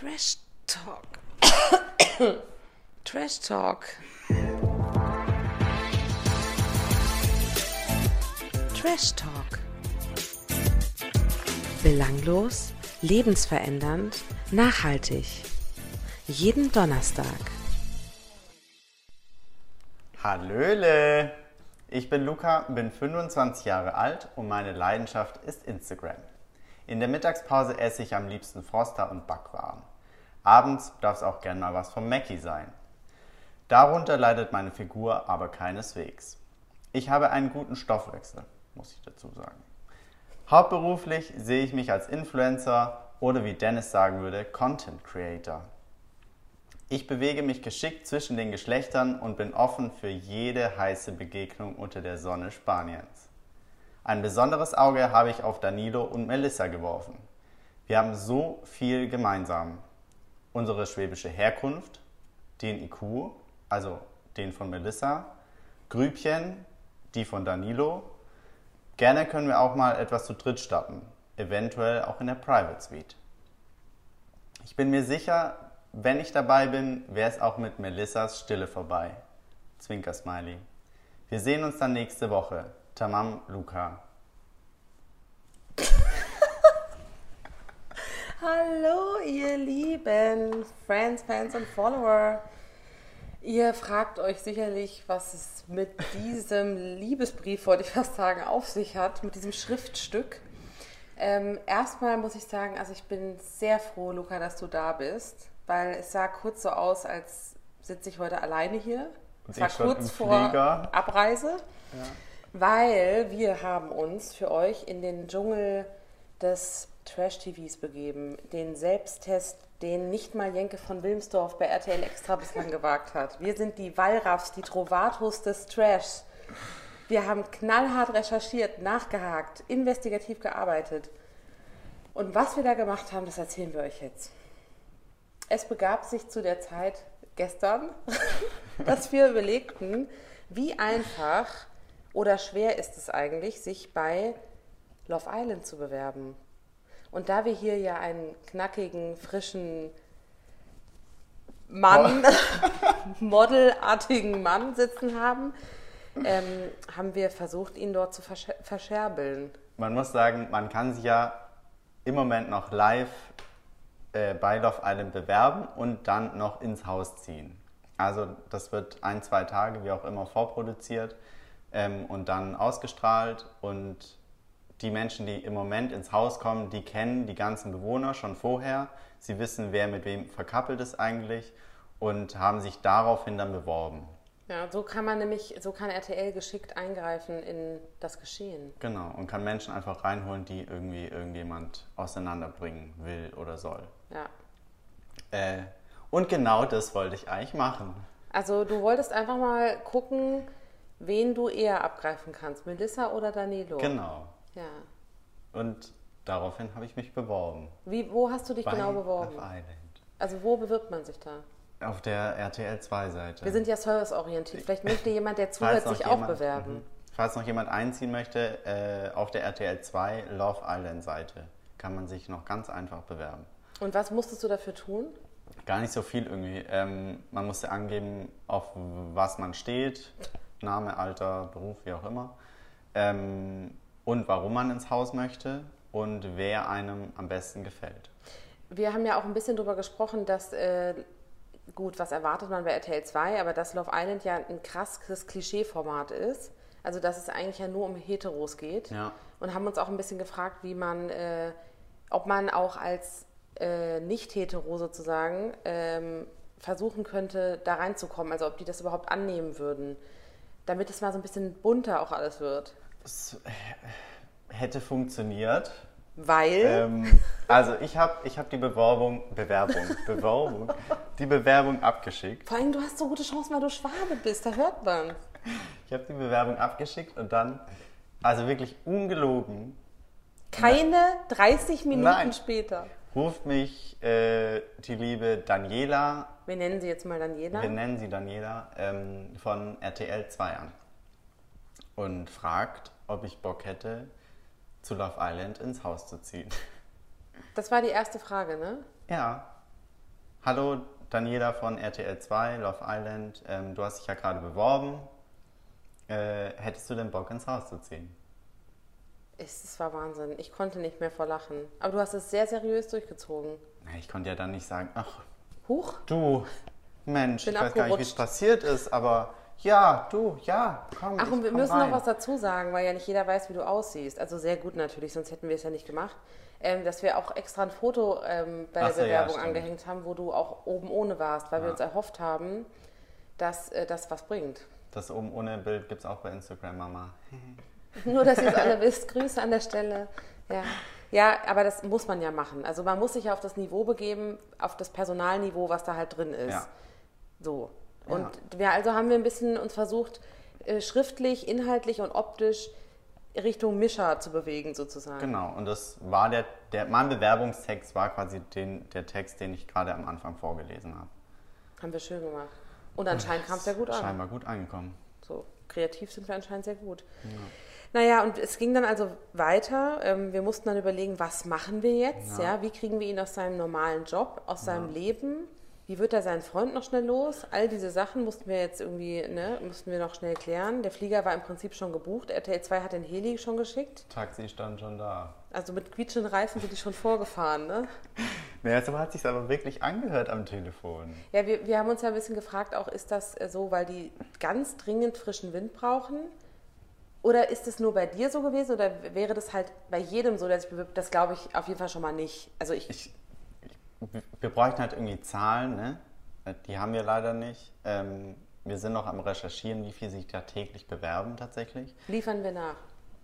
Trash Talk. Trash Talk. Trash Talk. Belanglos, lebensverändernd, nachhaltig. Jeden Donnerstag. Hallöle! Ich bin Luca, bin 25 Jahre alt und meine Leidenschaft ist Instagram. In der Mittagspause esse ich am liebsten Froster und Backwaren. Abends darf es auch gern mal was vom Mackie sein. Darunter leidet meine Figur aber keineswegs. Ich habe einen guten Stoffwechsel, muss ich dazu sagen. Hauptberuflich sehe ich mich als Influencer oder wie Dennis sagen würde, Content Creator. Ich bewege mich geschickt zwischen den Geschlechtern und bin offen für jede heiße Begegnung unter der Sonne Spaniens. Ein besonderes Auge habe ich auf Danilo und Melissa geworfen. Wir haben so viel gemeinsam. Unsere schwäbische Herkunft, den IQ, also den von Melissa, Grübchen, die von Danilo. Gerne können wir auch mal etwas zu dritt starten, eventuell auch in der Private Suite. Ich bin mir sicher, wenn ich dabei bin, wäre es auch mit Melissas Stille vorbei. Zwinker Smiley. Wir sehen uns dann nächste Woche. Tamam Luca. Hallo, ihr lieben Friends, Fans und Follower. Ihr fragt euch sicherlich, was es mit diesem Liebesbrief, wollte ich fast sagen, auf sich hat, mit diesem Schriftstück. Ähm, erstmal muss ich sagen, also ich bin sehr froh, Luca, dass du da bist, weil es sah kurz so aus, als sitze ich heute alleine hier. Und es war kurz vor. Abreise, weil wir haben uns für euch in den Dschungel des Trash-TVs begeben. Den Selbsttest, den nicht mal Jenke von Wilmsdorf bei RTL Extra bislang gewagt hat. Wir sind die Wallraffs, die Trovatos des Trash. Wir haben knallhart recherchiert, nachgehakt, investigativ gearbeitet. Und was wir da gemacht haben, das erzählen wir euch jetzt. Es begab sich zu der Zeit gestern, dass wir überlegten, wie einfach oder schwer ist es eigentlich, sich bei Love Island zu bewerben. Und da wir hier ja einen knackigen, frischen Mann, modelartigen Mann sitzen haben, ähm, haben wir versucht, ihn dort zu versch verscherbeln. Man muss sagen, man kann sich ja im Moment noch live äh, bei Love Island bewerben und dann noch ins Haus ziehen. Also das wird ein, zwei Tage, wie auch immer, vorproduziert ähm, und dann ausgestrahlt. Und die Menschen, die im Moment ins Haus kommen, die kennen die ganzen Bewohner schon vorher. Sie wissen, wer mit wem verkappelt ist eigentlich und haben sich daraufhin dann beworben. Ja, so kann man nämlich, so kann RTL geschickt eingreifen in das Geschehen. Genau, und kann Menschen einfach reinholen, die irgendwie irgendjemand auseinanderbringen will oder soll. Ja. Äh, und genau das wollte ich eigentlich machen. Also du wolltest einfach mal gucken, wen du eher abgreifen kannst, Melissa oder Danilo. Genau. Ja. Und daraufhin habe ich mich beworben. Wie, wo hast du dich Bei genau beworben? Love Island. Also wo bewirbt man sich da? Auf der RTL 2-Seite. Wir sind ja serviceorientiert. Vielleicht möchte jemand, der zuhört, sich auch bewerben. mhm. Falls noch jemand einziehen möchte, äh, auf der RTL 2 Love Island Seite kann man sich noch ganz einfach bewerben. Und was musstest du dafür tun? Gar nicht so viel irgendwie. Ähm, man musste angeben, auf was man steht, Name, Alter, Beruf, wie auch immer. Ähm, und warum man ins Haus möchte und wer einem am besten gefällt. Wir haben ja auch ein bisschen darüber gesprochen, dass, äh, gut, was erwartet man bei RTL 2, aber dass Love Island ja ein krasses Klischeeformat ist. Also, dass es eigentlich ja nur um Heteros geht. Ja. Und haben uns auch ein bisschen gefragt, wie man, äh, ob man auch als äh, Nicht-Hetero sozusagen ähm, versuchen könnte, da reinzukommen. Also, ob die das überhaupt annehmen würden. Damit es mal so ein bisschen bunter auch alles wird. Es hätte funktioniert. Weil. Ähm, also ich habe ich hab die Bewerbung, Bewerbung, Bewerbung, die Bewerbung abgeschickt. Vor allem, du hast so gute Chancen, weil du Schwabe bist, da hört man. Ich habe die Bewerbung abgeschickt und dann, also wirklich ungelogen, Keine 30 Minuten Nein. später. ruft mich äh, die liebe Daniela, Wir nennen sie jetzt mal Daniela. wir nennen sie Daniela, ähm, von RTL 2 an und fragt, ob ich Bock hätte, zu Love Island ins Haus zu ziehen. Das war die erste Frage, ne? Ja, Hallo Daniela von RTL 2, Love Island. Ähm, du hast dich ja gerade beworben. Äh, hättest du denn Bock ins Haus zu ziehen? Es war Wahnsinn. Ich konnte nicht mehr vor Lachen. Aber du hast es sehr seriös durchgezogen. Na, ich konnte ja dann nicht sagen, ach, Huch, du, Mensch, Bin ich weiß gar nicht, wie es passiert ist, aber ja, du, ja, komm. Ach, und wir müssen rein. noch was dazu sagen, weil ja nicht jeder weiß, wie du aussiehst. Also sehr gut natürlich, sonst hätten wir es ja nicht gemacht. Ähm, dass wir auch extra ein Foto ähm, bei Ach der ja, Bewerbung stimmt. angehängt haben, wo du auch oben ohne warst, weil wir Ja. uns erhofft haben, dass äh, das was bringt. Das oben ohne Bild gibt es auch bei Instagram, Mama. Nur, dass ihr es alle wisst. Grüße an der Stelle. Ja. ja, aber das muss man ja machen. Also man muss sich ja auf das Niveau begeben, auf das Personalniveau, was da halt drin ist. Ja. So. Ja. Und wir also haben wir ein bisschen uns versucht, äh, schriftlich, inhaltlich und optisch Richtung Mischer zu bewegen, sozusagen. Genau, und das war der, der mein Bewerbungstext war quasi den, der Text, den ich gerade am Anfang vorgelesen habe. Haben wir schön gemacht. Und anscheinend kam es ja gut an. Scheinbar gut angekommen. So, kreativ sind wir anscheinend sehr gut. Naja, und es ging dann also weiter. Ähm, wir mussten dann überlegen, was machen wir jetzt? Ja. Ja. wie kriegen wir ihn aus seinem normalen Job, aus seinem Leben? Wie wird er seinen Freund noch schnell los? All diese Sachen mussten wir jetzt irgendwie, ne, mussten wir noch schnell klären. Der Flieger war im Prinzip schon gebucht. RTL 2 hat den Heli schon geschickt. Taxi stand schon da. Also mit quietschenden Reifen sind die schon vorgefahren, ne? Naja, so hat sich aber wirklich angehört am Telefon. Ja, wir, wir haben uns ja ein bisschen gefragt, auch ist das äh, so, weil die ganz dringend frischen Wind brauchen? Oder ist es nur bei dir so gewesen oder wäre das halt bei jedem so, der sich bewirbt? Das glaube ich auf jeden Fall schon mal nicht. Also ich, Ich, wir bräuchten halt irgendwie Zahlen, ne? Die haben wir leider nicht. Ähm, wir sind noch am Recherchieren, wie viel sich da täglich bewerben tatsächlich. liefern wir nach.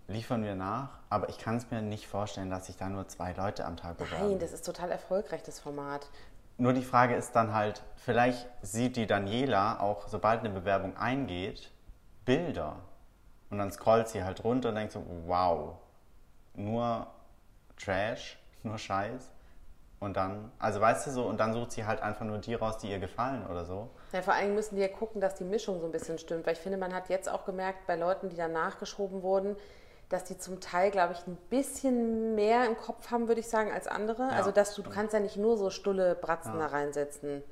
Liefern wir nach, aber ich kann es mir nicht vorstellen, dass sich da nur zwei Leute am Tag bewerben. Nein, das ist total erfolgreich, das Format. Nur die Frage ist dann halt, vielleicht sieht die Daniela auch, sobald eine Bewerbung eingeht, Bilder. Und dann scrollt sie halt runter und denkt so, wow, nur Trash, nur Scheiß. Und dann, also weißt du so, und dann sucht sie halt einfach nur die raus, die ihr gefallen oder so. Ja, vor allem müssen die ja gucken, dass die Mischung so ein bisschen stimmt. Weil ich finde, man hat jetzt auch gemerkt, bei Leuten, die dann nachgeschoben wurden, dass die zum Teil, glaube ich, ein bisschen mehr im Kopf haben, würde ich sagen, als andere. also, dass du, du kannst ja nicht nur so stulle Bratzen da reinsetzen.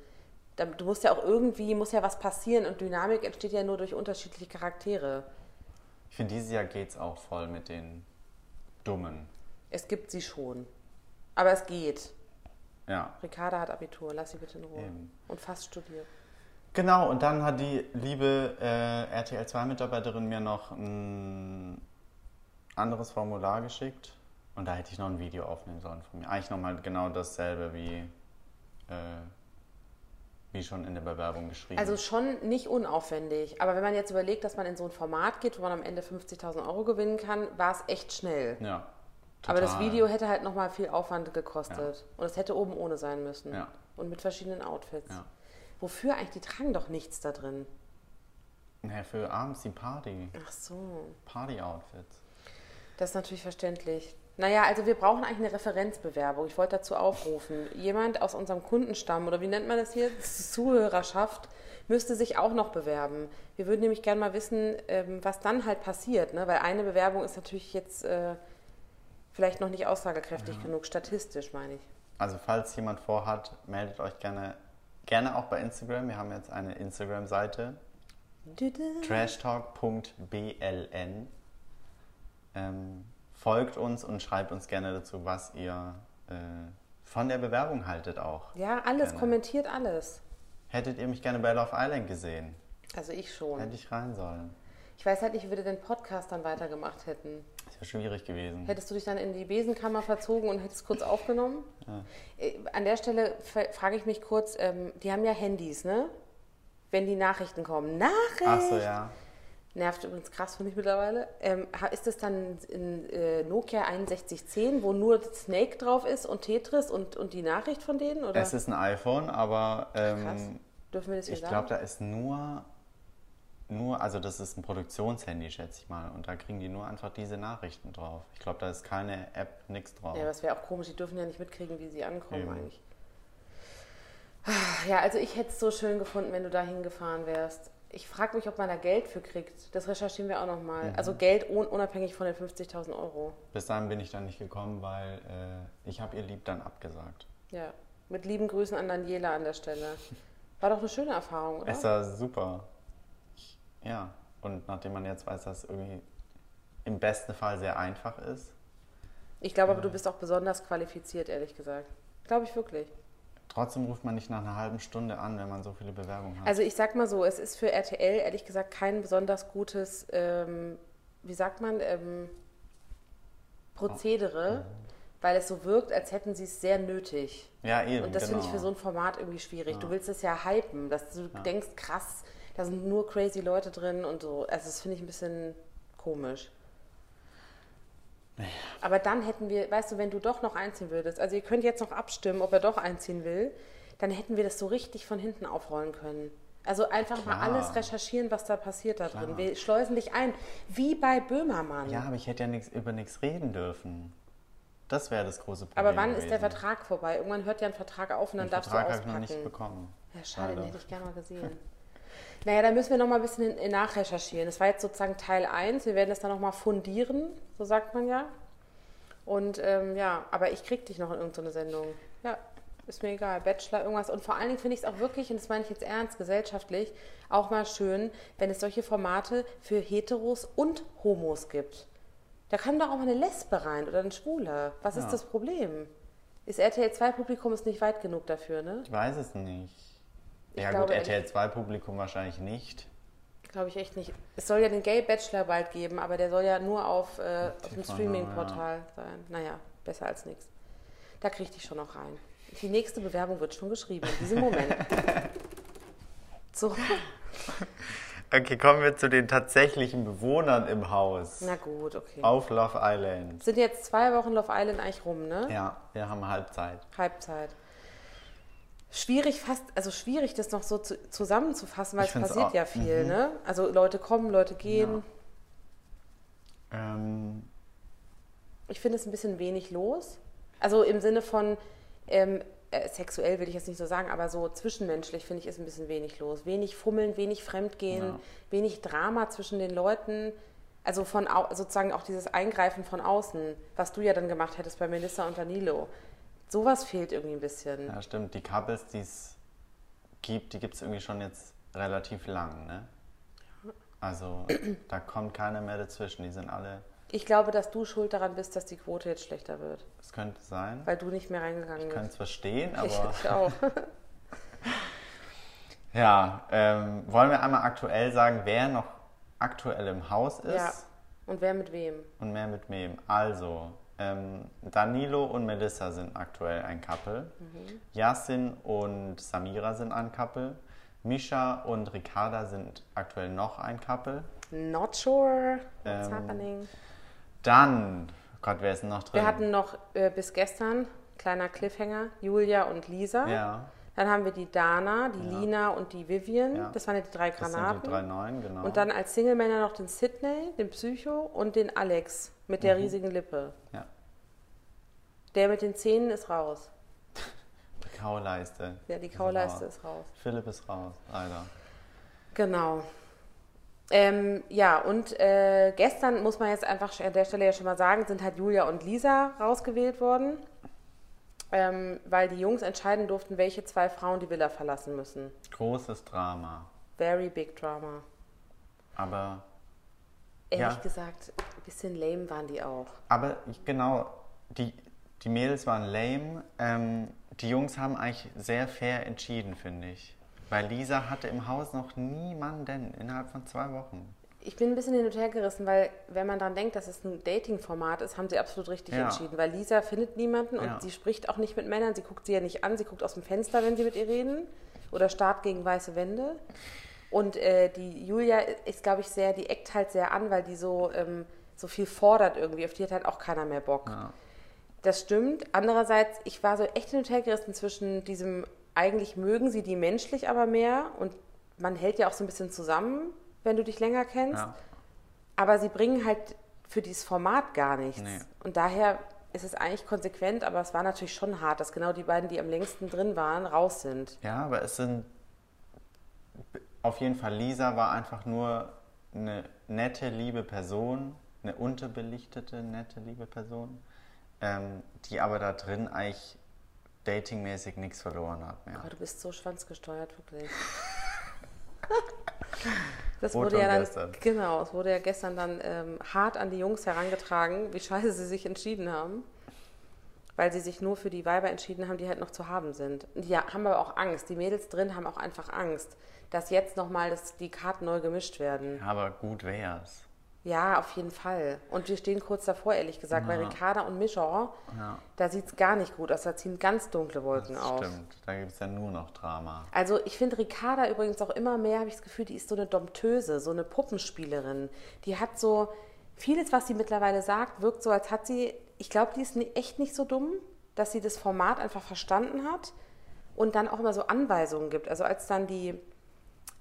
Du musst ja auch irgendwie, muss ja was passieren und Dynamik entsteht ja nur durch unterschiedliche Charaktere. Ich finde, dieses Jahr geht's auch voll mit den Dummen. Es gibt sie schon. Aber es geht. Ja. Ricarda hat Abitur, lass sie bitte in Ruhe. Eben. Und fast studiert. Genau, und dann hat die liebe äh, RTL 2-Mitarbeiterin mir noch ein anderes Formular geschickt. Und da hätte ich noch ein Video aufnehmen sollen von mir. Eigentlich nochmal genau dasselbe wie, äh, wie schon in der Bewerbung geschrieben. Also schon nicht unaufwendig. Aber wenn man jetzt überlegt, dass man in so ein Format geht, wo man am Ende 50.000 Euro gewinnen kann, war es echt schnell. ja. Aber das total. Video hätte halt nochmal viel Aufwand gekostet. Und es hätte oben ohne sein müssen. Ja. Und mit verschiedenen Outfits. Ja. Wofür eigentlich? Die tragen doch nichts da drin. Naja, für abends die Party. Ach so. Party-Outfits. Das ist natürlich verständlich. Naja, also wir brauchen eigentlich eine Referenzbewerbung. Ich wollte dazu aufrufen. Jemand aus unserem Kundenstamm oder wie nennt man das hier? Zuhörerschaft müsste sich auch noch bewerben. Wir würden nämlich gerne mal wissen, ähm, was dann halt passiert. Ne? Weil eine Bewerbung ist natürlich jetzt äh, vielleicht noch nicht aussagekräftig genug, statistisch meine ich. Also falls jemand vorhat, meldet euch gerne, gerne auch bei Instagram. Wir haben jetzt eine Instagram-Seite. trashtalk.bln. Ähm, folgt uns und schreibt uns gerne dazu, was ihr äh, von der Bewerbung haltet auch. Ja, alles, Gerne. kommentiert alles. Hättet ihr mich gerne bei Love Island gesehen? Also ich schon. Hätte ich rein sollen. Ich weiß halt nicht, wie wir den Podcast dann weitergemacht hätten. Das wäre schwierig gewesen. Hättest du dich dann in die Besenkammer verzogen und hättest kurz aufgenommen? Äh, An der Stelle fra- frage ich mich kurz, ähm, die haben ja Handys, ne? Wenn die Nachrichten kommen. Nachricht! Ach so, ja. Nervt übrigens krass, finde ich mittlerweile. Ähm, ist das dann in äh, Nokia 6110, wo nur Snake drauf ist und Tetris und, und die Nachricht von denen? Oder? Es ist ein iPhone, aber Krass. ähm, Dürfen wir das hier ich glaube, da ist nur, nur, also das ist ein Produktionshandy, schätze ich mal. Und da kriegen die nur einfach diese Nachrichten drauf. Ich glaube, da ist keine App, nichts drauf. Ja, es wäre auch komisch, die dürfen ja nicht mitkriegen, wie sie ankommen Eben. eigentlich. Ah, Ja, also ich hätte es so schön gefunden, wenn du da hingefahren wärst. Ich frage mich, ob man da Geld für kriegt. Das recherchieren wir auch nochmal. Mhm. Also Geld un unabhängig von den 50.000 Euro. Bis dahin bin ich dann nicht gekommen, weil äh, ich habe ihr Lieb dann abgesagt. Ja. Mit lieben Grüßen an Daniela an der Stelle. War doch eine schöne Erfahrung, oder? Es war super. Ja, und nachdem man jetzt weiß, dass es irgendwie im besten Fall sehr einfach ist. Ich glaube aber, du bist auch besonders qualifiziert, ehrlich gesagt. Glaube ich wirklich. Trotzdem ruft man nicht nach einer halben Stunde an, wenn man so viele Bewerbungen hat. Also ich sag mal so, es ist für RTL ehrlich gesagt kein besonders gutes, ähm, wie sagt man, ähm, Prozedere, weil es so wirkt, als hätten sie es sehr nötig. ja, eben. Und das genau. finde ich für so ein Format irgendwie schwierig. Du willst es ja hypen, dass du denkst, krass, da sind nur crazy Leute drin und so. Also das finde ich ein bisschen komisch. Aber dann hätten wir, weißt du, wenn du doch noch einziehen würdest, also ihr könnt jetzt noch abstimmen, ob er doch einziehen will, dann hätten wir das so richtig von hinten aufrollen können. Also einfach mal Klar. alles recherchieren, was da passiert da drin. Wir schleusen dich ein, wie bei Böhmermann. Ja, aber ich hätte ja nix, über nichts reden dürfen. Das wäre das große Problem. Aber wann ist der gewesen. Vertrag vorbei? Irgendwann hört ja ein Vertrag auf und dann Den darfst Vertrag du habe ich noch auspacken. nicht bekommen. Ja, schade, den Leider. hätte ich gerne mal gesehen. Naja, da müssen wir noch mal ein bisschen nachrecherchieren. Das war jetzt sozusagen Teil 1. Wir werden das dann noch mal fundieren, so sagt man ja. Und ähm, ja, aber ich krieg dich noch in irgendeine Sendung. Ja, ist mir egal. Bachelor, irgendwas. Und vor allen Dingen finde ich es auch wirklich, und das meine ich jetzt ernst, gesellschaftlich, auch mal schön, wenn es solche Formate für Heteros und Homos gibt. Da kann doch auch mal eine Lesbe rein oder ein Schwuler. Was Ja. ist das Problem? Ist RTL 2 Publikum ist nicht weit genug dafür, ne? Ich weiß es nicht. Ich ja glaube gut, RTL 2 Publikum wahrscheinlich nicht. Glaube ich echt nicht. Es soll ja den Gay Bachelor bald geben, aber der soll ja nur auf, äh, auf dem Streaming-Portal sein. Naja, besser als nichts. Da krieg ich dich schon noch rein. Die nächste Bewerbung wird schon geschrieben in diesem Moment. so, Okay, kommen wir zu den tatsächlichen Bewohnern im Haus. na gut, okay. Auf Love Island. Sind jetzt zwei Wochen Love Island eigentlich rum, ne? Ja, wir haben Halbzeit. Halbzeit. Schwierig fast, also schwierig, das noch so zu, zusammenzufassen, weil Ich es passiert auch- ja viel, ne? Also Leute kommen, Leute gehen. Ähm, Ich finde es ein bisschen wenig los. Also im Sinne von ähm, äh, sexuell will ich jetzt nicht so sagen, aber so zwischenmenschlich finde ich ist ein bisschen wenig los. Wenig Fummeln, wenig Fremdgehen, Ja. wenig Drama zwischen den Leuten. Also von sozusagen auch dieses Eingreifen von außen, was du ja dann gemacht hättest bei Melissa und Danilo. Sowas fehlt irgendwie ein bisschen. ja, stimmt. Die Couples, die es gibt, die gibt es irgendwie schon jetzt relativ lang, ne? Also, da kommt keiner mehr dazwischen. Die sind alle, Ich glaube, dass du schuld daran bist, dass die Quote jetzt schlechter wird, es könnte sein. weil du nicht mehr reingegangen Ich könnte bist. es verstehen, Ich, aber ich auch. ja, ähm, wollen wir einmal aktuell sagen, wer noch aktuell im Haus ist ja. Und wer mit wem? und mehr mit wem. Also, ähm, Danilo und Melissa sind aktuell ein Couple. Mhm. Yasin und Samira sind ein Couple. Misha und Ricarda sind aktuell noch ein Couple. Not sure what's Ähm, happening. Dann, Gott, wer ist denn noch drin? Wir hatten noch äh, bis gestern, kleiner Cliffhanger, Julia und Lisa. ja, Dann haben wir die Dana, die Ja. Lina und die Vivian. Ja. Das waren ja die drei das sind Granaten. die drei Neuen, genau. Und dann als Single-Männer noch den Sydney, den Psycho und den Alex mit der Mhm. riesigen Lippe. ja, Der mit den Zähnen ist raus. die Kauleiste. Ja, die ist Kauleiste raus. ist raus. Philipp ist raus, leider. Genau. Ähm, ja, und äh, gestern muss man jetzt einfach an der Stelle ja schon mal sagen, sind halt Julia und Lisa rausgewählt worden, ähm, weil die Jungs entscheiden durften, welche zwei Frauen die Villa verlassen müssen. Großes Drama. Very big drama. Aber, Ehrlich Ja. gesagt, ein bisschen lame waren die auch. aber genau, die, die Mädels waren lame. Ähm, die Jungs haben eigentlich sehr fair entschieden, finde ich. Weil Lisa hatte im Haus noch niemanden innerhalb von zwei Wochen. Ich bin ein bisschen hin und her gerissen, weil wenn man dann denkt, dass es ein Dating-Format ist, haben sie absolut richtig Ja. entschieden. Weil Lisa findet niemanden und Ja. sie spricht auch nicht mit Männern. Sie guckt sie ja nicht an, sie guckt aus dem Fenster, wenn sie mit ihr reden. Oder starrt gegen weiße Wände. Und äh, die Julia ist, glaube ich, sehr, die eckt halt sehr an, weil die so, ähm, so viel fordert irgendwie. Auf die hat halt auch keiner mehr Bock. Ja. Das stimmt. Andererseits, ich war so echt hin und her gerissen zwischen diesem, eigentlich mögen sie die menschlich aber mehr und man hält ja auch so ein bisschen zusammen, wenn du dich länger kennst. Ja. Aber sie bringen halt für dieses Format gar nichts. Nee. Und daher ist es eigentlich konsequent, aber es war natürlich schon hart, dass genau die beiden, die am längsten drin waren, raus sind. Ja, aber es sind auf jeden Fall Lisa war einfach nur eine nette, liebe Person, eine unterbelichtete, nette, liebe Person, ähm, die aber da drin eigentlich datingmäßig nichts verloren hat mehr. Oh, du bist so schwanzgesteuert, wirklich. Das wurde ja dann, gestern. genau, es wurde ja gestern dann ähm, hart an die Jungs herangetragen, wie scheiße sie sich entschieden haben, weil sie sich nur für die Weiber entschieden haben, die halt noch zu haben sind. Die haben aber auch Angst. Die Mädels drin haben auch einfach Angst, dass jetzt nochmal die Karten neu gemischt werden. Ja, aber gut wär's. Ja, auf jeden Fall. Und wir stehen kurz davor, ehrlich gesagt, weil Ja. Ricarda und Mischa, Ja, da sieht es gar nicht gut aus. Da ziehen ganz dunkle Wolken das auf. stimmt. Da gibt es ja nur noch Drama. Also ich finde Ricarda übrigens auch immer mehr, habe ich das Gefühl, die ist so eine Dompteuse, so eine Puppenspielerin. Die hat so, vieles, was sie mittlerweile sagt, wirkt so, als hat sie, ich glaube, die ist echt nicht so dumm, dass sie das Format einfach verstanden hat und dann auch immer so Anweisungen gibt. Also als dann die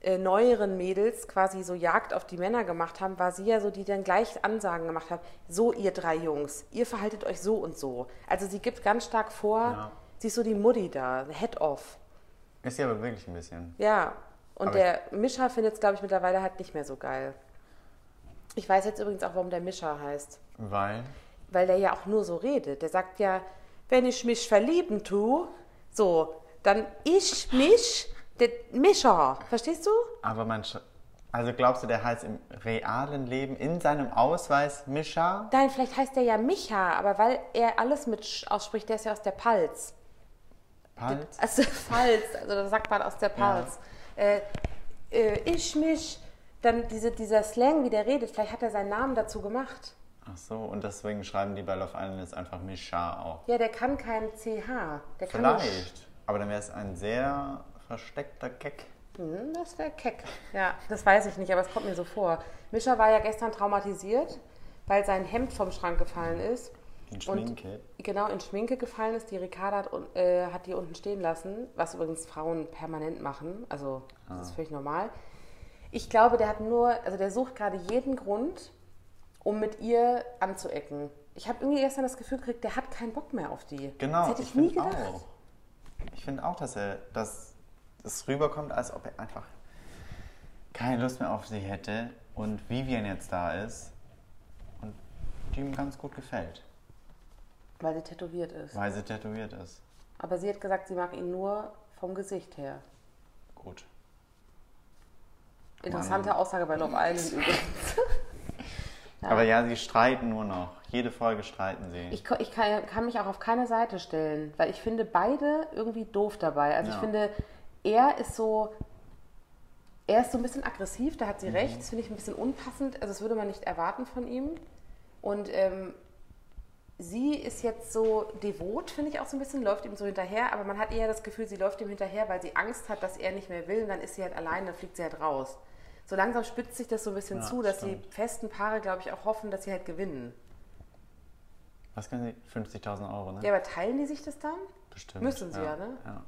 äh, neueren Mädels quasi so Jagd auf die Männer gemacht haben, war sie ja so, die dann gleich Ansagen gemacht hat, so ihr drei Jungs, ihr verhaltet euch so und so. Also sie gibt ganz stark vor, Ja. sie ist so die Mutti da, Head-Off. Ist ja aber wirklich ein bisschen. Ja, und Aber der Mischer findet es, glaube ich, mittlerweile halt nicht mehr so geil. Ich weiß jetzt übrigens auch, warum der Mischer heißt. Weil, Weil der ja auch nur so redet. Der sagt ja, wenn ich mich verlieben tue, so, dann ich mich, der Mischer. Verstehst du? aber man. Also glaubst du, der heißt im realen Leben in seinem Ausweis Mischa? Nein, vielleicht heißt der ja Micha, aber weil er alles mit Sch ausspricht, der ist ja aus der Palz. Palt? Aus der Pfalz, also das sagt man aus der Pfalz. Äh, äh, ich mich, dann diese, dieser Slang, wie der redet, vielleicht hat er seinen Namen dazu gemacht. Ach so, und deswegen schreiben die bei Love Island jetzt einfach Mischa auch. Ja, der kann kein CH. Der Vielleicht. Aber dann wäre es ein sehr versteckter Gag. Hm, das wäre keck. Ja, das weiß ich nicht, aber es kommt mir so vor. Mischa war ja gestern traumatisiert, weil sein Hemd vom Schrank gefallen ist. In Schminke. Und genau in Schminke gefallen ist. Die Ricarda hat, äh, hat die unten stehen lassen, was übrigens Frauen permanent machen. Also das ist völlig normal. Ich glaube, der hat nur, also der sucht gerade jeden Grund, um mit ihr anzuecken. Ich habe irgendwie gestern das Gefühl gekriegt, der hat keinen Bock mehr auf die. Genau, Das hätte ich, nie finde gedacht. auch. Ich finde auch, dass er, dass es rüberkommt, als ob er einfach keine Lust mehr auf sie hätte und Vivian jetzt da ist und die ihm ganz gut gefällt, Weil sie tätowiert ist. weil sie tätowiert ist. Aber sie hat gesagt, sie mag ihn nur vom Gesicht her. Interessante Aussage bei Love Island übrigens. Ja. Aber ja, sie streiten nur noch. Jede Folge streiten sie. Ich, ich kann, kann mich auch auf keine Seite stellen, weil ich finde beide irgendwie doof dabei. Also ich Ja. finde, er ist so, er ist so ein bisschen aggressiv, da hat Mhm. sie recht, das finde ich ein bisschen unpassend, also das würde man nicht erwarten von ihm. Und ähm, sie ist jetzt so devot, finde ich auch so ein bisschen, läuft ihm so hinterher, aber man hat eher das Gefühl, sie läuft ihm hinterher, weil sie Angst hat, dass er nicht mehr will und dann ist sie halt allein, dann fliegt sie halt raus. So langsam spitzt sich das so ein bisschen Ja, zu, dass stimmt. die festen Paare, glaube ich, auch hoffen, dass sie halt gewinnen. Was können sie? 50.000 Euro, ne? Ja, aber teilen die sich das dann? Bestimmt. müssen sie ja, ne? Ja.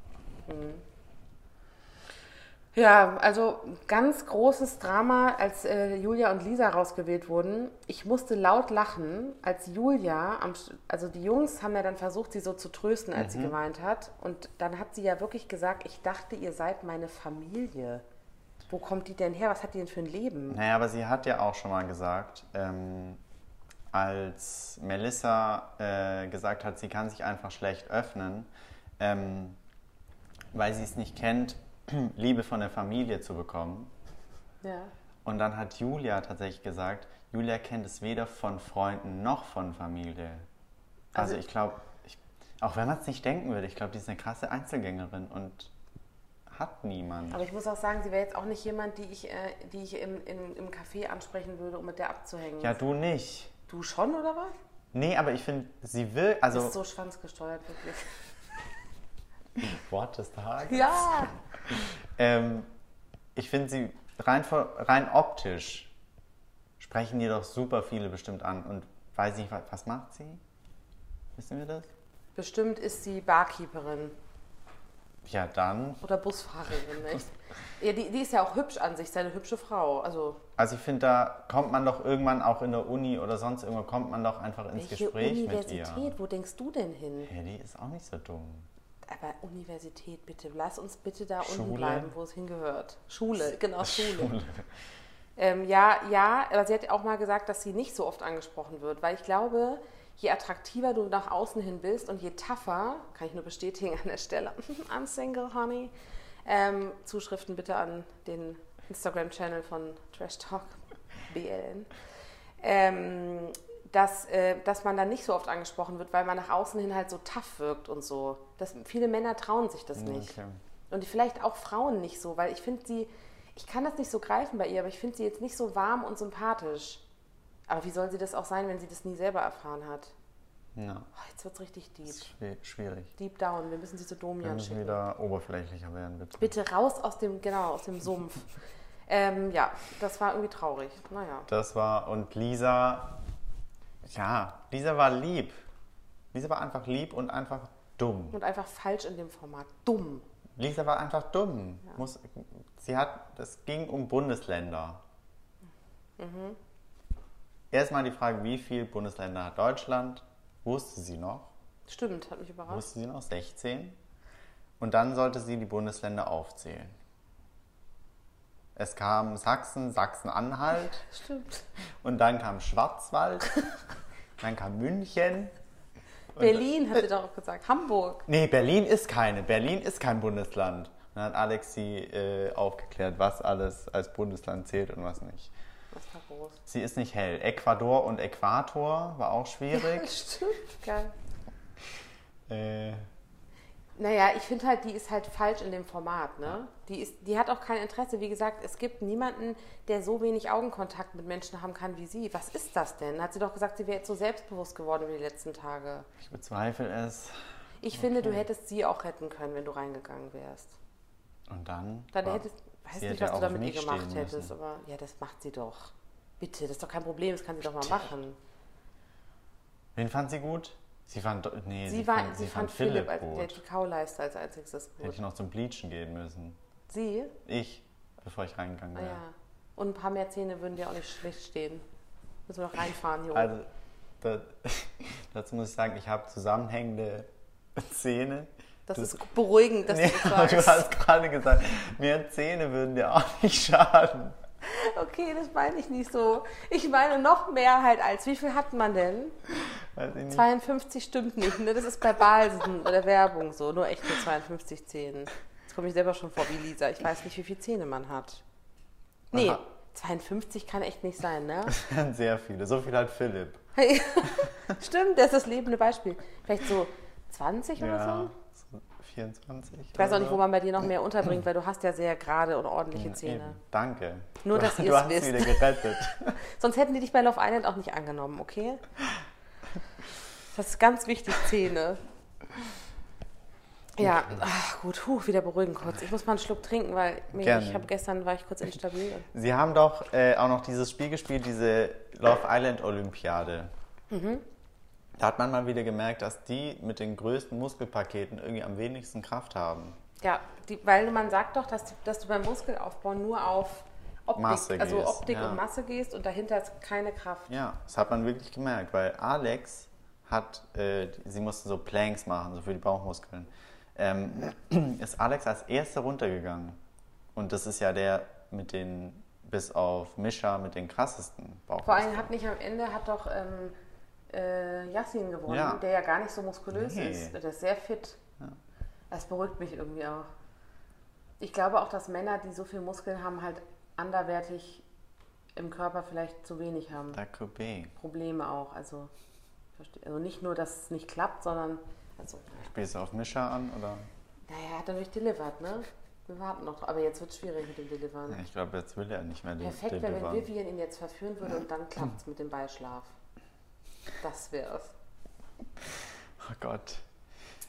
Ja, also ganz großes Drama, als äh, Julia und Lisa rausgewählt wurden. Ich musste laut lachen, als Julia, am, also die Jungs haben ja dann versucht, sie so zu trösten, als Mhm. sie geweint hat. Und dann hat sie ja wirklich gesagt, ich dachte, ihr seid meine Familie. Wo kommt die denn her? Was hat die denn für ein Leben? Naja, aber sie hat ja auch schon mal gesagt, ähm, als Melissa äh, gesagt hat, sie kann sich einfach schlecht öffnen, ähm, weil sie es nicht kennt, Liebe von der Familie zu bekommen. Ja. Und dann hat Julia tatsächlich gesagt, Julia kennt es weder von Freunden noch von Familie. Also, Also- ich glaube, auch wenn man es nicht denken würde, ich glaube, die ist eine krasse Einzelgängerin und hat niemand. Aber ich muss auch sagen, sie wäre jetzt auch nicht jemand, die ich, äh, die ich im, im, im Café ansprechen würde, um mit der abzuhängen. Ja, du nicht. Du schon, oder was? Nee, aber ich finde, sie will, also ist so schwanzgesteuert, wirklich. Wort des Tages. Ja! Ähm, ich finde sie rein, rein optisch sprechen die doch super viele bestimmt an. Und weiß nicht, was, was macht sie? Wissen wir das? Bestimmt ist sie Barkeeperin Ja, dann. oder Busfahrerin, nicht? Ja, die, die ist ja auch hübsch an sich, ist ja eine hübsche Frau. Also, Also ich finde, da kommt man doch irgendwann auch in der Uni oder sonst irgendwo, kommt man doch einfach ins welche Gespräch mit Universität? ihr. Wo denkst du denn hin? Ja, die ist auch nicht so dumm. Aber Universität, bitte. Lass uns bitte da unten Schule? bleiben, wo es hingehört. Schule, genau, Schule. Schule. Ähm, ja, ja, aber sie hat auch mal gesagt, dass sie nicht so oft angesprochen wird, weil ich glaube, je attraktiver du nach außen hin bist und je tougher, kann ich nur bestätigen an der Stelle, I'm single, honey. Ähm, Zuschriften bitte an den Instagram-Channel von Trash Talk BLN. Ähm, dass, äh, dass man dann nicht so oft angesprochen wird, weil man nach außen hin halt so tough wirkt und so. Das, viele Männer trauen sich das nicht. Okay. Und vielleicht auch Frauen nicht so, weil ich finde sie, ich kann das nicht so greifen bei ihr, aber ich finde sie jetzt nicht so warm und sympathisch. Aber wie soll sie das auch sein, wenn sie das nie selber erfahren hat? Ja. Oh, jetzt wird es richtig deep. schwierig. Deep down. Wir müssen sie zu Domian Wir müssen schicken. wieder oberflächlicher werden, bitte. Bitte raus aus dem, genau, aus dem Sumpf. ähm, ja, das war irgendwie traurig. Naja. Das war, und Lisa, ja, Lisa war lieb. Lisa war einfach lieb und einfach dumm. Und einfach falsch in dem Format. Dumm. Lisa war einfach dumm. Ja. Muss, sie hat, es ging um Bundesländer. Mhm. Erstmal die Frage, wie viele Bundesländer hat Deutschland? Wusste sie noch? Stimmt, hat mich überrascht. Wusste sie noch? 16. Und dann sollte sie die Bundesländer aufzählen. Es kam Sachsen, Sachsen-Anhalt. Stimmt. Und dann kam Schwarzwald. dann kam München. Berlin, hat sie doch auch gesagt. Hamburg. Nee, Berlin ist keine. Berlin ist kein Bundesland. Dann hat Alex sie äh, aufgeklärt, was alles als Bundesland zählt und was nicht. Groß. Sie ist nicht hell. Ecuador und Äquator war auch schwierig. Ja, stimmt, geil. Äh. Naja, ich finde halt, die ist halt falsch in dem Format, ne? Die, ist, die hat auch kein Interesse. Wie gesagt, es gibt niemanden, der so wenig Augenkontakt mit Menschen haben kann wie sie. Was ist das denn? Hat sie doch gesagt, sie wäre jetzt so selbstbewusst geworden über die letzten Tage. Ich bezweifle es. Ich okay. finde, du hättest sie auch retten können, wenn du reingegangen wärst. Und dann? Dann hättest, weiß nicht, was du da mit ihr gemacht hättest, aber ja, das macht sie doch. Bitte, das ist doch kein Problem, das kann sie doch mal machen. Wen fand sie gut? Sie fand, nee, sie, sie, war, fand, sie, sie fand, fand Philipp, Philipp gut. der Kauleister als einziges gut. Hätte ich noch zum Bleachen gehen müssen. Sie? Ich, bevor ich reingegangen wäre. Ah, ja. Und ein paar mehr Zähne würden dir auch nicht schlecht stehen. Müssen wir noch reinfahren hier Also, da, dazu muss ich sagen, ich habe zusammenhängende Zähne das du, ist beruhigend, dass nee, du das Du hast gerade gesagt, mehr Zähne würden dir auch nicht schaden. Okay, das meine ich nicht so. Ich meine noch mehr halt als. Wie viel hat man denn? Weiß ich nicht. 52 stimmt nicht. Ne? Das ist bei Balsen oder Werbung so. Nur echt nur 52 Zähne. Jetzt komme ich selber schon vor wie Lisa. Ich weiß nicht, wie viele Zähne man hat. Nee, Aha. 52 kann echt nicht sein, ne? Das wären sehr viele. So viel hat Philipp. Stimmt, das ist das lebende Beispiel. Vielleicht so 20 ja. oder so? 24. Ich weiß auch nicht, wo man bei dir noch mehr unterbringt, weil du hast ja sehr gerade und ordentliche Zähne. Eben. Danke. Nur, dass ihr es wisst. wieder gerettet. Sonst hätten die dich bei Love Island auch nicht angenommen, okay? Das ist ganz wichtig, Zähne. Ja, ach, gut, huh, wieder beruhigen kurz. Ich muss mal einen Schluck trinken, weil mir, ich habe gestern war ich kurz instabil. Sie haben doch äh, auch noch dieses Spiel gespielt, diese Love Island Olympiade. Mhm. Da hat man mal wieder gemerkt, dass die mit den größten Muskelpaketen irgendwie am wenigsten Kraft haben. Ja, die, weil man sagt doch, dass, dass du beim Muskelaufbau nur auf Optik, Masse also gehst, Optik ja. und Masse gehst und dahinter ist keine Kraft. Ja, das hat man wirklich gemerkt, weil Alex hat, äh, sie musste so Planks machen, so für die Bauchmuskeln, ähm, ist Alex als erster runtergegangen. Und das ist ja der mit den, bis auf Mischa, mit den krassesten Bauchmuskeln. Vor allem hat nicht am Ende, hat doch... Ähm, äh, Yassin gewonnen, ja. der ja gar nicht so muskulös nee. ist. Der ist sehr fit. Ja. Das beruhigt mich irgendwie auch. Ich glaube auch, dass Männer, die so viel Muskeln haben, halt anderwertig im Körper vielleicht zu wenig haben. That could be. Probleme auch. Also, also nicht nur, dass es nicht klappt, sondern. Also, Spielst du auf Mischer an? Oder? Naja, er hat natürlich delivered, ne? Wir warten noch, aber jetzt wird es schwierig mit dem Delivern. Ja, ich glaube, jetzt will er nicht mehr Perfekt wäre, wenn Vivian ihn jetzt verführen würde und dann klappt es mit dem Beischlaf. Das wär's. Oh Gott.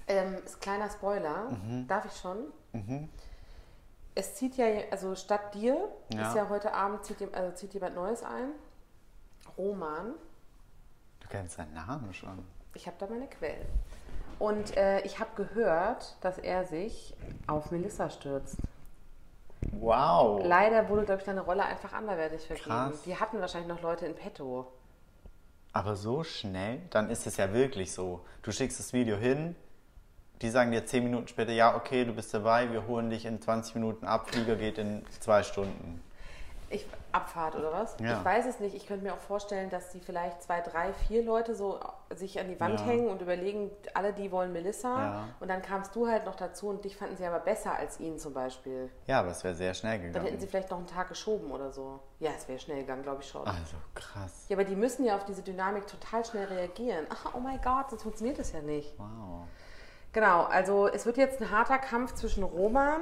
Ähm, ist kleiner Spoiler. Mhm. Darf ich schon? Mhm. Es zieht ja, also statt dir ja. ist ja heute Abend zieht, also zieht jemand Neues ein. Roman. Du kennst seinen Namen schon. Ich habe da meine Quellen. Und äh, ich habe gehört, dass er sich auf Melissa stürzt. Wow. Leider wurde, glaube ich, deine Rolle einfach anderweitig vergeben. Krass. Die hatten wahrscheinlich noch Leute in petto. Aber so schnell, dann ist es ja wirklich so. Du schickst das Video hin, die sagen dir zehn Minuten später, ja, okay, du bist dabei, wir holen dich in 20 Minuten ab, Flieger geht in zwei Stunden. Ich, Abfahrt oder was? Ja. Ich weiß es nicht. Ich könnte mir auch vorstellen, dass die vielleicht zwei, drei, vier Leute so sich an die Wand Ja. hängen und überlegen, alle die wollen Melissa. Ja. Und dann kamst du halt noch dazu und dich fanden sie aber besser als ihn zum Beispiel. Ja, aber es wäre sehr schnell Dann hätten sie gegangen. vielleicht noch einen Tag geschoben oder so. Ja, es wäre schnell gegangen, glaube ich schon. Also krass. Ja, aber die müssen ja auf diese Dynamik total schnell reagieren. Ach, oh mein Gott, sonst funktioniert das ja nicht. Wow. Genau, also es wird jetzt ein harter Kampf zwischen Roman,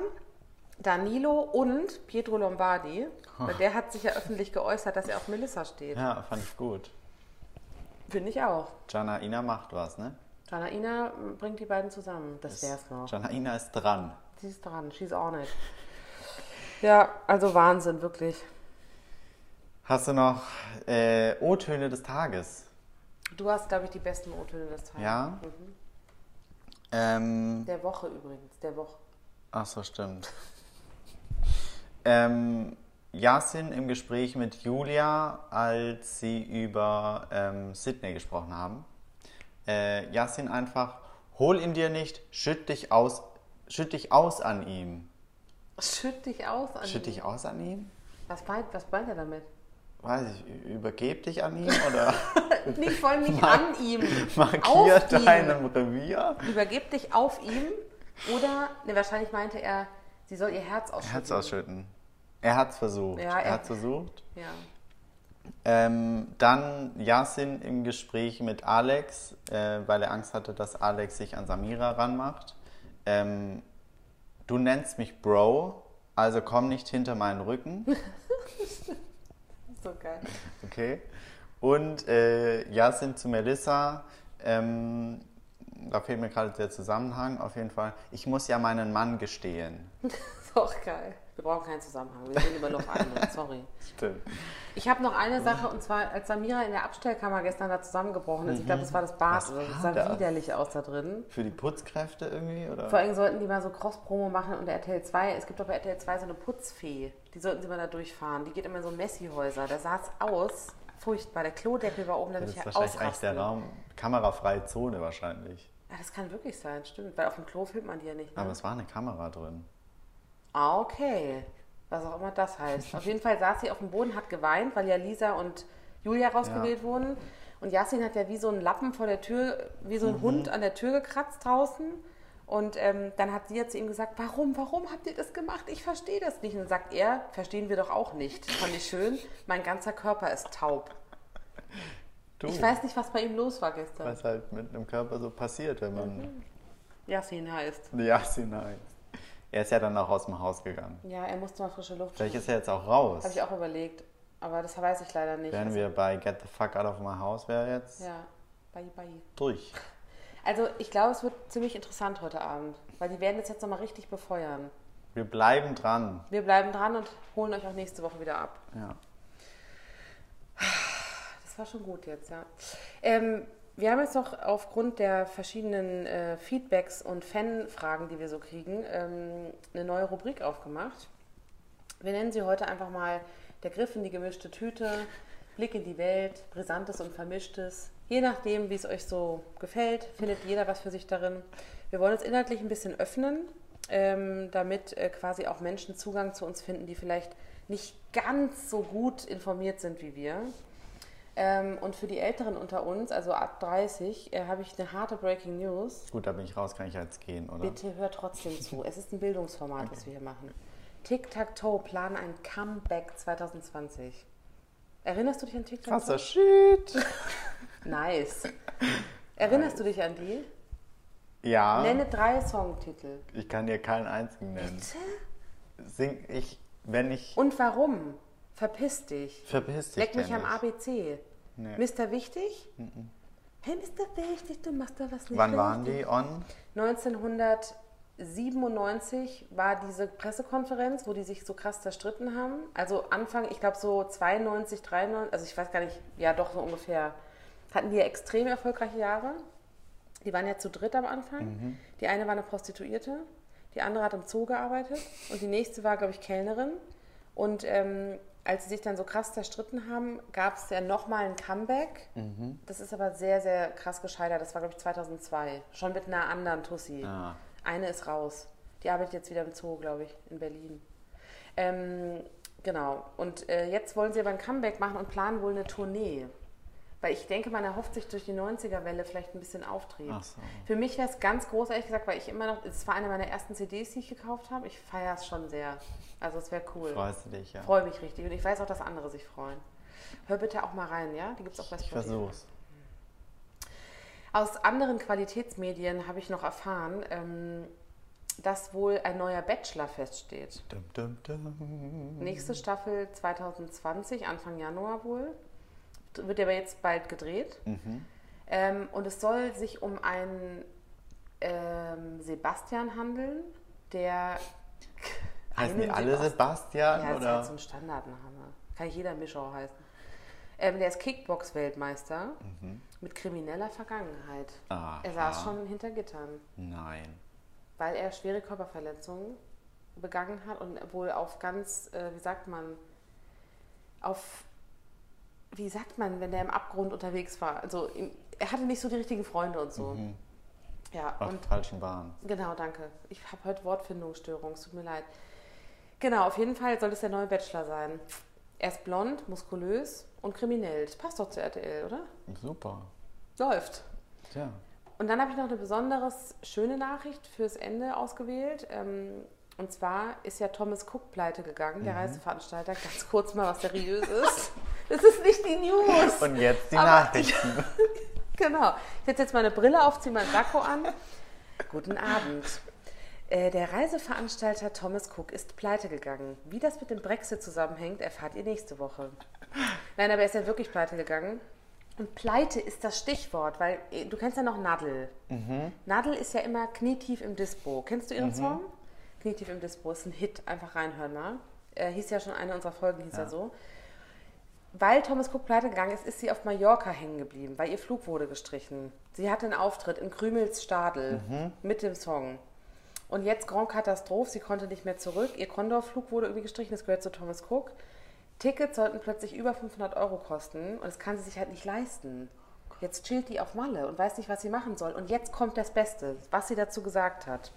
Danilo und Pietro Lombardi. Weil der hat sich ja öffentlich geäußert, dass er auf Melissa steht. Ja, fand ich gut. Finde ich auch. Janaina macht was, ne? Janaina bringt die beiden zusammen. Das wär's noch. Janaina ist dran. Sie ist dran, she's on it. Ja, also Wahnsinn, wirklich. Hast du noch äh, O-Töne des Tages? Du hast, glaube ich, die besten O-Töne des Tages. Ja? Mhm. Ähm, Der Woche übrigens, der Woche. ach so, stimmt. ähm, Yasin im Gespräch mit Julia, als sie über ähm, Sydney gesprochen haben. Äh, Yasin einfach, hol ihn dir nicht, schütt dich aus, schütt dich aus an ihm. Schütt dich aus. An Schütt dich aus an ihm? Was meint, was meint er damit? Weiß ich, übergeb dich an ihm oder Nicht voll nicht an ihm. markier auf ihm. deinem Revier? Übergib dich auf ihm. Oder, ne, wahrscheinlich meinte er, sie soll ihr Herz ausschütten. Herz ausschütten. Er hat's versucht. Ja, er er- hat's versucht. Ja. Ähm, dann Yasin im Gespräch mit Alex, äh, weil er Angst hatte, dass Alex sich an Samira ranmacht. Ähm, du nennst mich Bro, also komm nicht hinter meinen Rücken. So geil. Okay. Und äh, Yasin zu Melissa, ähm, da fehlt mir gerade der Zusammenhang auf jeden Fall. Ich muss ja meinen Mann gestehen. Ist auch geil. Wir brauchen keinen Zusammenhang. Wir sehen immer noch eine. Sorry. Stimmt. Ich habe noch eine Sache und zwar, als Samira in der Abstellkammer gestern da zusammengebrochen ist, ich glaube, das war das Bad, Mhm. Was oder? das sah das? widerlich aus da drin. Für die Putzkräfte irgendwie? Oder? Vor allem sollten die mal so Cross-Promo machen und RTL 2, es gibt doch bei RTL 2 so eine Putzfee, die sollten sie mal da durchfahren. Die geht immer in so Messi-Häuser. Da sah es aus, furchtbar. Der Klodeckel war oben, da Das ist ich ja wahrscheinlich eigentlich der ausrasten. Raum, kamerafreie Zone wahrscheinlich. Ja, das kann wirklich sein, stimmt. Weil auf dem Klo filmt man die ja nicht. Ne? Aber es war eine Kamera drin. Ah, okay. Was auch immer das heißt. Auf jeden Fall saß sie auf dem Boden, hat geweint, weil ja Lisa und Julia rausgewählt wurden. Und Yasin hat ja wie so einen Lappen vor der Tür, wie so ein Hund an der Tür gekratzt draußen. Und ähm, dann hat sie ja zu ihm gesagt, warum, warum habt ihr das gemacht? Ich verstehe das nicht. Und dann sagt er, verstehen wir doch auch nicht. Fand ich schön. Mein ganzer Körper ist taub. Du, Ich weiß nicht, was bei ihm los war gestern. was halt mit einem Körper so passiert, wenn man Yasin heißt. Yasin heißt. Er ist ja dann auch aus dem Haus gegangen. Ja, er musste mal frische Luft Vielleicht ist er jetzt auch raus. Habe ich auch überlegt. Aber das weiß ich leider nicht. Wären Also, wir bei Get the Fuck Out of My House, wäre jetzt Ja, bye, bye. durch. Also ich glaube, es wird ziemlich interessant heute Abend, weil die werden es jetzt nochmal richtig befeuern. Wir bleiben dran. Wir bleiben dran und holen euch auch nächste Woche wieder ab. Ja. Das war schon gut jetzt, ja. Ähm, wir haben jetzt noch aufgrund der verschiedenen äh, Feedbacks und Fanfragen, die wir so kriegen, ähm, eine neue Rubrik aufgemacht. Wir nennen sie heute einfach mal der Griff in die gemischte Tüte, Blick in die Welt, Brisantes und Vermischtes. Je nachdem, wie es euch so gefällt, findet jeder was für sich darin. Wir wollen uns inhaltlich ein bisschen öffnen, ähm, damit äh, quasi auch Menschen Zugang zu uns finden, die vielleicht nicht ganz so gut informiert sind wie wir. Ähm, und für die Älteren unter uns, also ab 30, äh, habe ich eine harte Breaking News. Gut, da bin ich raus, kann ich jetzt gehen, oder? Bitte hör trotzdem zu. Es ist ein Bildungsformat, was wir hier machen. Tic-Tac-Toe planen ein Comeback 2020. Erinnerst du dich an Krasser Tic-Tac-Toe? Shit. Nice. Erinnerst du dich an die? Ja, Nenne drei Songtitel. ich kann dir keinen einzigen nennen. Sing ich, wenn ich... Und warum? Verpiss dich. Verpiss dich Leck mich am. ABC. Nee. Mr. Wichtig? Hey, Mr. Wichtig, du machst da was nicht Wann waren die on? 1997 war diese Pressekonferenz, wo die sich so krass zerstritten haben. Also Anfang, ich glaube so 92, 93, also ich weiß gar nicht, ja doch so ungefähr, hatten die ja extrem erfolgreiche Jahre. Die waren ja zu dritt am Anfang. Die eine war eine Prostituierte, die andere hat im Zoo gearbeitet und die nächste war, glaube ich, Kellnerin. Und ähm, als sie sich dann so krass zerstritten haben, gab es ja nochmal ein Comeback. Das ist aber sehr, sehr krass gescheitert. Das war, glaube ich, 2002. Schon mit einer anderen Tussi. Ah. Eine ist raus. Die arbeitet jetzt wieder im Zoo, glaube ich, in Berlin. Ähm, Genau. Und äh, jetzt wollen sie aber ein Comeback machen und planen wohl eine Tournee. Weil ich denke, man erhofft sich durch die 90er-Welle vielleicht ein bisschen Auftrieb. So. Für mich wäre es ganz groß, ehrlich gesagt, weil ich immer noch, es war eine meiner ersten CDs, die ich gekauft habe. Ich feiere es schon sehr. Also es wäre cool. Freust du dich, ja? Freue mich richtig. Und ich weiß auch, dass andere sich freuen. Hör bitte auch mal rein, ja? Die gibt es auch bei Ich Spotify. versuch's. Aus anderen Qualitätsmedien habe ich noch erfahren, ähm, dass wohl ein neuer Bachelor feststeht. Dum, dum, dum. Nächste Staffel 2020, Anfang Januar wohl. Wird aber jetzt bald gedreht. Mhm. Ähm, und es soll sich um einen ähm, Sebastian handeln, der. Heißen die alle Sebast- Sebastian? Ja, das ist oder? halt so ein Standardname. Kann jeder Mischau heißen. Ähm, der ist Kickbox-Weltmeister Mhm. mit krimineller Vergangenheit. Aha. Er saß schon hinter Gittern, Nein. weil er schwere Körperverletzungen begangen hat und wohl auf ganz, äh, wie sagt man, auf, wie sagt man, wenn der im Abgrund unterwegs war. Also er hatte nicht so die richtigen Freunde und so. Mhm. Ja, Auf und falschen Bahn. Genau, danke. Ich habe heute Wortfindungsstörung, es tut mir leid. Genau, auf jeden Fall soll es der neue Bachelor sein. Er ist blond, muskulös und kriminell. Das passt doch zu RTL, oder? Super. Läuft. Tja. Und dann habe ich noch eine besonders schöne Nachricht fürs Ende ausgewählt. Ähm, Und zwar ist ja Thomas Cook pleite gegangen, der Reiseveranstalter. Ganz kurz mal, was seriös ist. Das ist nicht die News. Und jetzt die Aber- Nachrichten. Genau. Ich setze jetzt meine Brille auf, ziehe meinen Sakko an. Guten Abend. Äh, Der Reiseveranstalter Thomas Cook ist pleite gegangen. Wie das mit dem Brexit zusammenhängt, erfahrt ihr nächste Woche. Nein, aber er ist ja wirklich pleite gegangen. Und pleite ist das Stichwort, weil äh, du kennst ja noch Nadel. Nadel ist ja immer knietief im Dispo. Kennst du ihren Song? Knietief im Dispo ist ein Hit, einfach reinhören mal. Äh, hieß ja schon eine unserer Folgen, hieß ja, Ja. so. Weil Thomas Cook pleite gegangen ist, ist sie auf Mallorca hängen geblieben, weil ihr Flug wurde gestrichen. Sie hatte einen Auftritt in Krümels Stadel mit dem Song. Und jetzt Grand Katastrophe, sie konnte nicht mehr zurück. Ihr Condor-Flug wurde irgendwie gestrichen, das gehört zu Thomas Cook. Tickets sollten plötzlich über 500 Euro kosten und das kann sie sich halt nicht leisten. Jetzt chillt die auf Malle und weiß nicht, was sie machen soll. Und jetzt kommt das Beste, was sie dazu gesagt hat.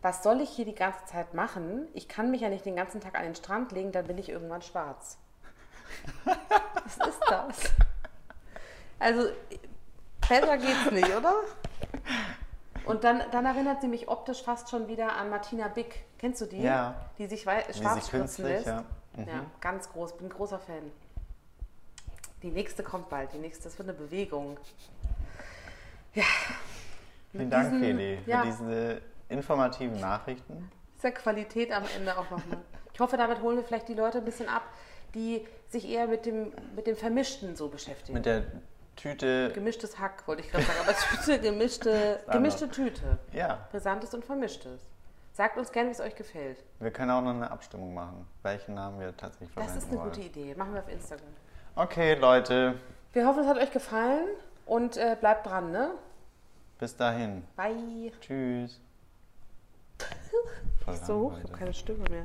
Was soll ich hier die ganze Zeit machen? Ich kann mich ja nicht den ganzen Tag an den Strand legen, dann bin ich irgendwann schwarz. Was ist das? Also, besser geht's nicht, oder? Und dann, dann erinnert sie mich optisch fast schon wieder an Martina Bick. Kennst du die? Ja. Die sich schwarz spritzen künstlich, lässt. ja. Mhm. Ja, ganz groß. Bin ein großer Fan. Die nächste kommt bald. Die nächste, das wird eine Bewegung. Ja. Vielen Dank, diesen- Feli, für ja. diese informativen Nachrichten. Ist ja Qualität am Ende auch nochmal. Ich hoffe, damit holen wir vielleicht die Leute ein bisschen ab, die sich eher mit dem, mit dem Vermischten so beschäftigen. Mit der Tüte, Gemischtes Hack, wollte ich gerade sagen, aber Tüte, gemischte, Das gemischte Tüte. ja, Brisantes und Vermischtes. Sagt uns gerne, wie es euch gefällt. wir können auch noch eine Abstimmung machen, welchen Namen wir tatsächlich Das verwenden ist eine wollen. gute Idee. Machen wir auf Instagram. Okay, Leute, Wir hoffen, es hat euch gefallen und äh, bleibt dran, ne? bis dahin. Bye. Tschüss. Voll So hoch, ich habe keine Stimme mehr.